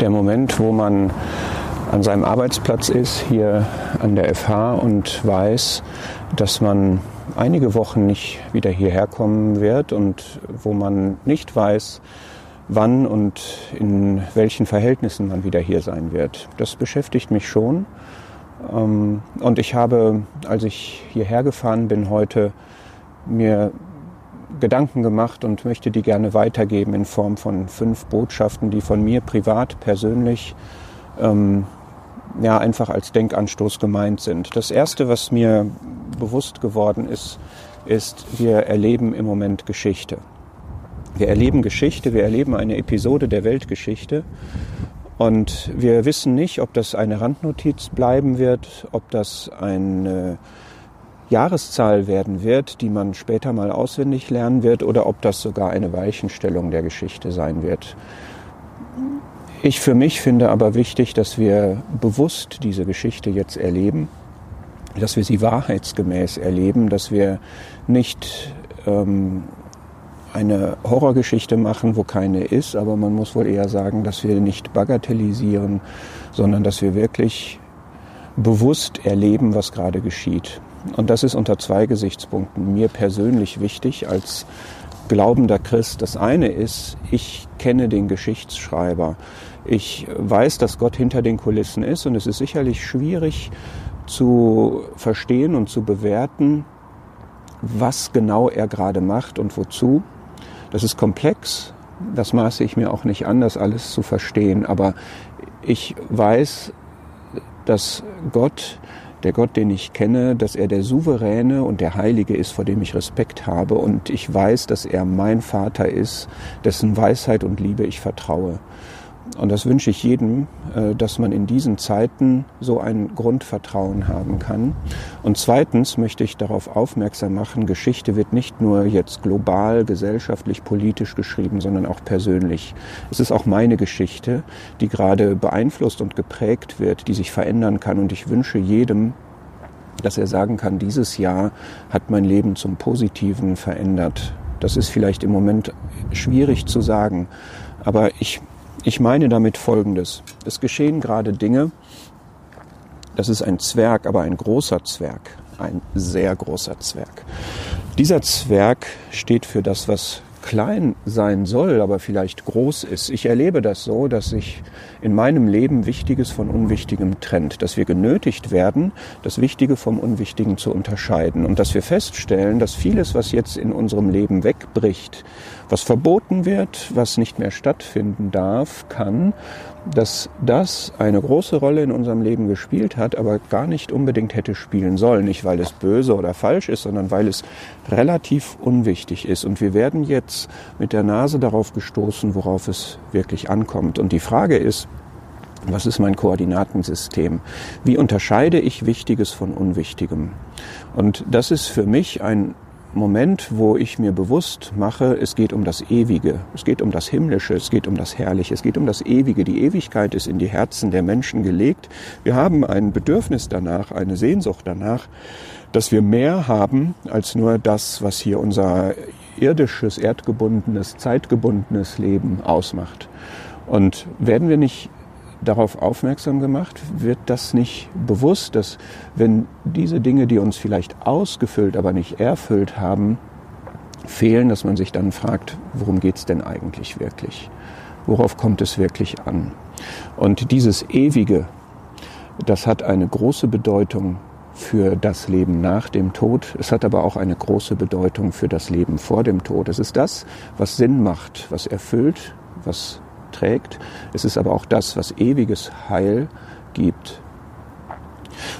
der Moment, wo man an seinem Arbeitsplatz ist, hier an der FH und weiß, dass man einige Wochen nicht wieder hierher kommen wird und wo man nicht weiß, wann und in welchen Verhältnissen man wieder hier sein wird. Das beschäftigt mich schon. Ähm, und ich habe, als ich hierher gefahren bin heute, mir Gedanken gemacht und möchte die gerne weitergeben in Form von fünf Botschaften, die von mir privat, persönlich, ähm, ja, einfach als Denkanstoß gemeint sind. Das erste, was mir bewusst geworden ist, ist, wir erleben im Moment Geschichte. Wir erleben Geschichte, wir erleben eine Episode der Weltgeschichte und wir wissen nicht, ob das eine Randnotiz bleiben wird, ob das eine Jahreszahl werden wird, die man später mal auswendig lernen wird, oder ob das sogar eine Weichenstellung der Geschichte sein wird. Ich für mich finde aber wichtig, dass wir bewusst diese Geschichte jetzt erleben, dass wir sie wahrheitsgemäß erleben, dass wir nicht ähm, eine Horrorgeschichte machen, wo keine ist, aber man muss wohl eher sagen, dass wir nicht bagatellisieren, sondern dass wir wirklich bewusst erleben, was gerade geschieht. Und das ist unter zwei Gesichtspunkten mir persönlich wichtig als glaubender Christ. Das eine ist, ich kenne den Geschichtsschreiber. Ich weiß, dass Gott hinter den Kulissen ist und es ist sicherlich schwierig zu verstehen und zu bewerten, was genau er gerade macht und wozu. Das ist komplex, das maße ich mir auch nicht an, das alles zu verstehen, aber ich weiß, dass Gott, der Gott, den ich kenne, dass er der Souveräne und der Heilige ist, vor dem ich Respekt habe und ich weiß, dass er mein Vater ist, dessen Weisheit und Liebe ich vertraue. Und das wünsche ich jedem, äh, dass man in diesen Zeiten so ein Grundvertrauen haben kann. Und zweitens möchte ich darauf aufmerksam machen, Geschichte wird nicht nur jetzt global, gesellschaftlich, politisch geschrieben, sondern auch persönlich. Es ist auch meine Geschichte, die gerade beeinflusst und geprägt wird, die sich verändern kann. Und ich wünsche jedem, dass er sagen kann, dieses Jahr hat mein Leben zum Positiven verändert. Das ist vielleicht im Moment schwierig zu sagen, aber ich ich meine damit Folgendes. Es geschehen gerade Dinge, das ist ein Zwerg, aber ein großer Zwerg, ein sehr großer Zwerg. Dieser Zwerg steht für das, was klein sein soll, aber vielleicht groß ist. Ich erlebe das so, dass sich in meinem Leben Wichtiges von Unwichtigem trennt, dass wir genötigt werden, das Wichtige vom Unwichtigen zu unterscheiden und dass wir feststellen, dass vieles, was jetzt in unserem Leben wegbricht, was verboten wird, was nicht mehr stattfinden darf, kann, dass das eine große Rolle in unserem Leben gespielt hat, aber gar nicht unbedingt hätte spielen sollen. Nicht, weil es böse oder falsch ist, sondern weil es relativ unwichtig ist. Und wir werden jetzt mit der Nase darauf gestoßen, worauf es wirklich ankommt. Und die Frage ist, was ist mein Koordinatensystem? Wie unterscheide ich Wichtiges von Unwichtigem? Und das ist für mich ein Moment, wo ich mir bewusst mache, es geht um das Ewige, es geht um das Himmlische, es geht um das Herrliche, es geht um das Ewige. Die Ewigkeit ist in die Herzen der Menschen gelegt. Wir haben ein Bedürfnis danach, eine Sehnsucht danach, dass wir mehr haben als nur das, was hier unser irdisches, erdgebundenes, zeitgebundenes Leben ausmacht. Und werden wir nicht darauf aufmerksam gemacht? Wird das nicht bewusst, dass wenn diese Dinge, die uns vielleicht ausgefüllt, aber nicht erfüllt haben, fehlen, dass man sich dann fragt, worum geht es denn eigentlich wirklich? Worauf kommt es wirklich an? Und dieses Ewige, das hat eine große Bedeutung für das Leben nach dem Tod. Es hat aber auch eine große Bedeutung für das Leben vor dem Tod. Es ist das, was Sinn macht, was erfüllt, was trägt. Es ist aber auch das, was ewiges Heil gibt.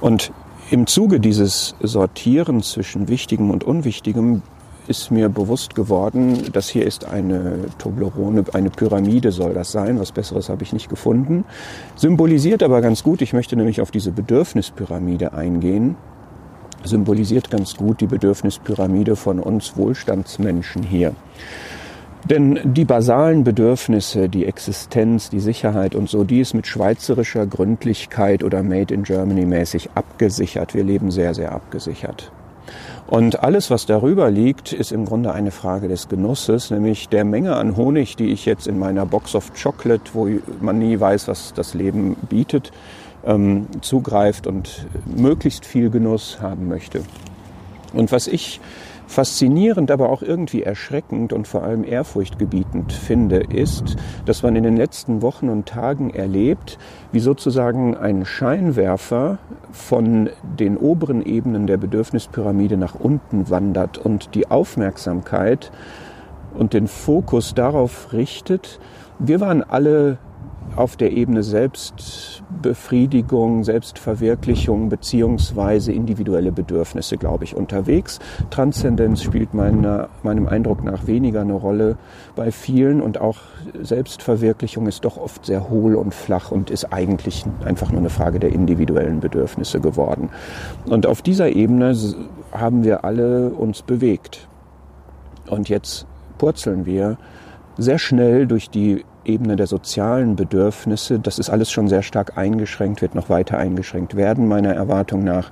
Und im Zuge dieses Sortieren zwischen Wichtigem und Unwichtigem ist mir bewusst geworden, dass hier ist eine Toblerone, eine Pyramide soll das sein. Was Besseres habe ich nicht gefunden. Symbolisiert aber ganz gut, ich möchte nämlich auf diese Bedürfnispyramide eingehen. Symbolisiert ganz gut die Bedürfnispyramide von uns Wohlstandsmenschen hier. Denn die basalen Bedürfnisse, die Existenz, die Sicherheit und so, die ist mit schweizerischer Gründlichkeit oder Made in Germany mäßig abgesichert. Wir leben sehr, sehr abgesichert. Und alles, was darüber liegt, ist im Grunde eine Frage des Genusses, nämlich der Menge an Honig, die ich jetzt in meiner Box of Chocolate, wo man nie weiß, was das Leben bietet, ähm, zugreift und möglichst viel Genuss haben möchte. Und was ich faszinierend, aber auch irgendwie erschreckend und vor allem ehrfurchtgebietend finde, ist, dass man in den letzten Wochen und Tagen erlebt, wie sozusagen ein Scheinwerfer von den oberen Ebenen der Bedürfnispyramide nach unten wandert und die Aufmerksamkeit und den Fokus darauf richtet. Wir waren alle auf der Ebene Selbstbefriedigung, Selbstverwirklichung beziehungsweise individuelle Bedürfnisse, glaube ich, unterwegs. Transzendenz spielt meiner, meinem Eindruck nach weniger eine Rolle bei vielen und auch Selbstverwirklichung ist doch oft sehr hohl und flach und ist eigentlich einfach nur eine Frage der individuellen Bedürfnisse geworden. Und auf dieser Ebene haben wir alle uns bewegt. Und jetzt purzeln wir sehr schnell durch die Ebene der sozialen Bedürfnisse, das ist alles schon sehr stark eingeschränkt, wird noch weiter eingeschränkt werden, meiner Erwartung nach.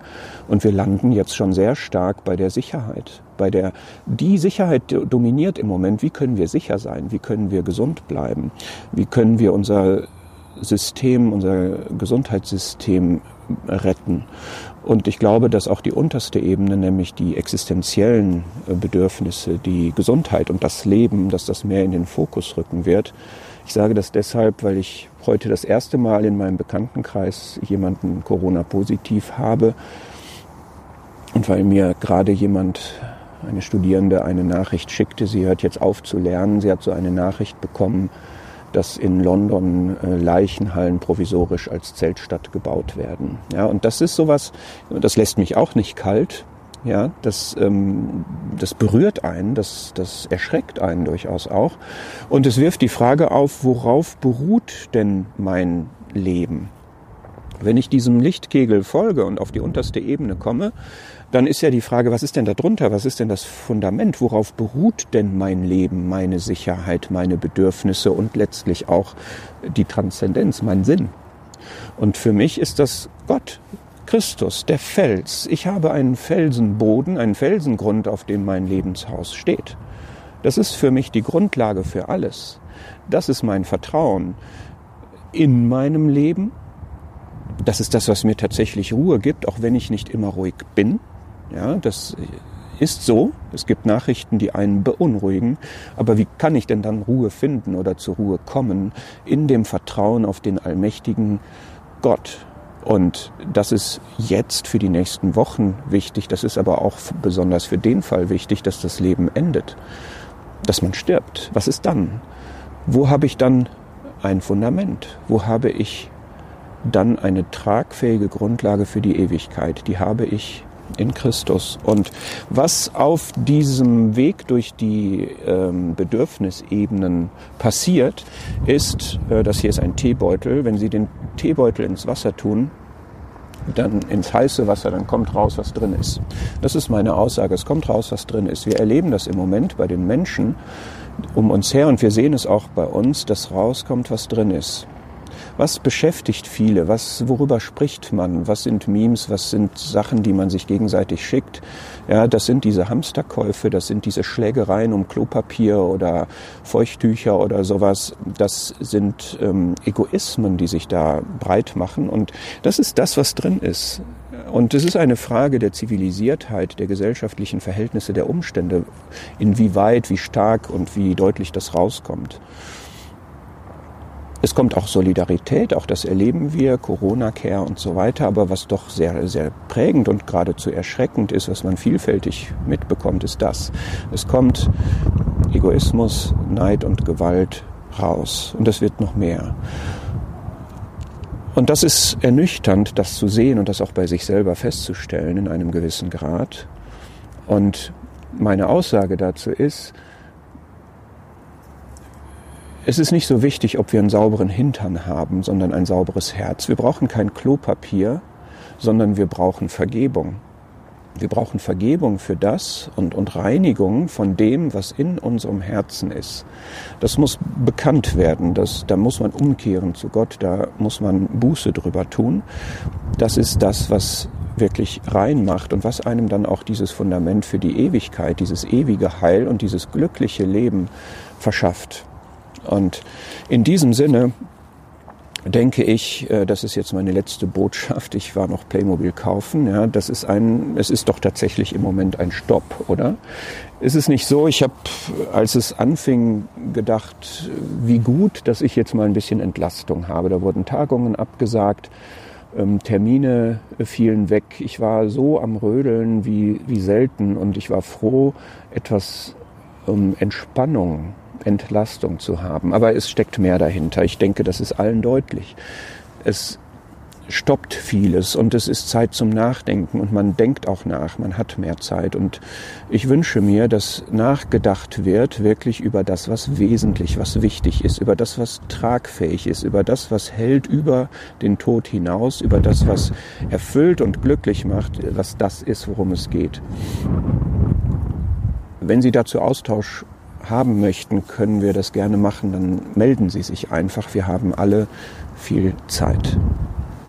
Und wir landen jetzt schon sehr stark bei der Sicherheit. Bei der, die Sicherheit dominiert im Moment. Wie können wir sicher sein? Wie können wir gesund bleiben? Wie können wir unser System, unser Gesundheitssystem retten? Und ich glaube, dass auch die unterste Ebene, nämlich die existenziellen Bedürfnisse, die Gesundheit und das Leben, dass das mehr in den Fokus rücken wird. Ich sage das deshalb, weil ich heute das erste Mal in meinem Bekanntenkreis jemanden Corona-positiv habe und weil mir gerade jemand, eine Studierende, eine Nachricht schickte, sie hört jetzt auf zu lernen. Sie hat so eine Nachricht bekommen, dass in London äh, Leichenhallen provisorisch als Zeltstadt gebaut werden. Ja, und das ist sowas, das lässt mich auch nicht kalt, ja, das, ähm, das berührt einen, das, das erschreckt einen durchaus auch. Und es wirft die Frage auf, worauf beruht denn mein Leben? Wenn ich diesem Lichtkegel folge und auf die unterste Ebene komme, dann ist ja die Frage, was ist denn da drunter? Was ist denn das Fundament? Worauf beruht denn mein Leben, meine Sicherheit, meine Bedürfnisse und letztlich auch die Transzendenz, mein Sinn? Und für mich ist das Gott, Christus, der Fels. Ich habe einen Felsenboden, einen Felsengrund, auf dem mein Lebenshaus steht. Das ist für mich die Grundlage für alles. Das ist mein Vertrauen in meinem Leben. Das ist das, was mir tatsächlich Ruhe gibt, auch wenn ich nicht immer ruhig bin. Ja, das ist so. Es gibt Nachrichten, die einen beunruhigen. Aber wie kann ich denn dann Ruhe finden oder zur Ruhe kommen? In dem Vertrauen auf den allmächtigen Gott, und das ist jetzt für die nächsten Wochen wichtig. Das ist aber auch besonders für den Fall wichtig, dass das Leben endet. Dass man stirbt. Was ist dann? Wo habe ich dann ein Fundament? Wo habe ich dann eine tragfähige Grundlage für die Ewigkeit? Die habe ich in Christus. Und was auf diesem Weg durch die ähm, Bedürfnisebenen passiert, ist, äh, das hier ist ein Teebeutel, wenn Sie den Teebeutel ins Wasser tun, dann ins heiße Wasser, dann kommt raus, was drin ist. Das ist meine Aussage. Es kommt raus, was drin ist. Wir erleben das im Moment bei den Menschen um uns her und wir sehen es auch bei uns, dass rauskommt, was drin ist. Was beschäftigt viele? Was, worüber spricht man? Was sind Memes? Was sind Sachen, die man sich gegenseitig schickt? Ja, das sind diese Hamsterkäufe, das sind diese Schlägereien um Klopapier oder Feuchttücher oder sowas. Das sind ähm, Egoismen, die sich da breit machen. Und das ist das, was drin ist. Und es ist eine Frage der Zivilisiertheit, der gesellschaftlichen Verhältnisse, der Umstände, inwieweit, wie stark und wie deutlich das rauskommt. Es kommt auch Solidarität, auch das erleben wir, Corona-Care und so weiter. Aber was doch sehr, sehr prägend und geradezu erschreckend ist, was man vielfältig mitbekommt, ist das. Es kommt Egoismus, Neid und Gewalt raus. Und das wird noch mehr. Und das ist ernüchternd, das zu sehen und das auch bei sich selber festzustellen in einem gewissen Grad. Und meine Aussage dazu ist, es ist nicht so wichtig, ob wir einen sauberen Hintern haben, sondern ein sauberes Herz. Wir brauchen kein Klopapier, sondern wir brauchen Vergebung. Wir brauchen Vergebung für das und, und Reinigung von dem, was in unserem Herzen ist. Das muss bekannt werden. Das, da muss man umkehren zu Gott. Da muss man Buße drüber tun. Das ist das, was wirklich reinmacht und was einem dann auch dieses Fundament für die Ewigkeit, dieses ewige Heil und dieses glückliche Leben verschafft. Und in diesem Sinne denke ich, äh, das ist jetzt meine letzte Botschaft. Ich war noch Playmobil kaufen. Ja, das ist ein, es ist doch tatsächlich im Moment ein Stopp, oder? Ist es nicht so? Ich habe, als es anfing, gedacht, wie gut, dass ich jetzt mal ein bisschen Entlastung habe. Da wurden Tagungen abgesagt. Ähm, Termine fielen weg. Ich war so am Rödeln wie, wie selten und ich war froh, etwas ähm, Entspannung Entlastung zu haben. Aber es steckt mehr dahinter. Ich denke, das ist allen deutlich. Es stoppt vieles und es ist Zeit zum Nachdenken und man denkt auch nach, man hat mehr Zeit und ich wünsche mir, dass nachgedacht wird wirklich über das, was wesentlich, was wichtig ist, über das, was tragfähig ist, über das, was hält über den Tod hinaus, über das, was erfüllt und glücklich macht, was das ist, worum es geht. Wenn Sie dazu Austausch haben möchten, können wir das gerne machen. Dann melden Sie sich einfach. Wir haben alle viel Zeit.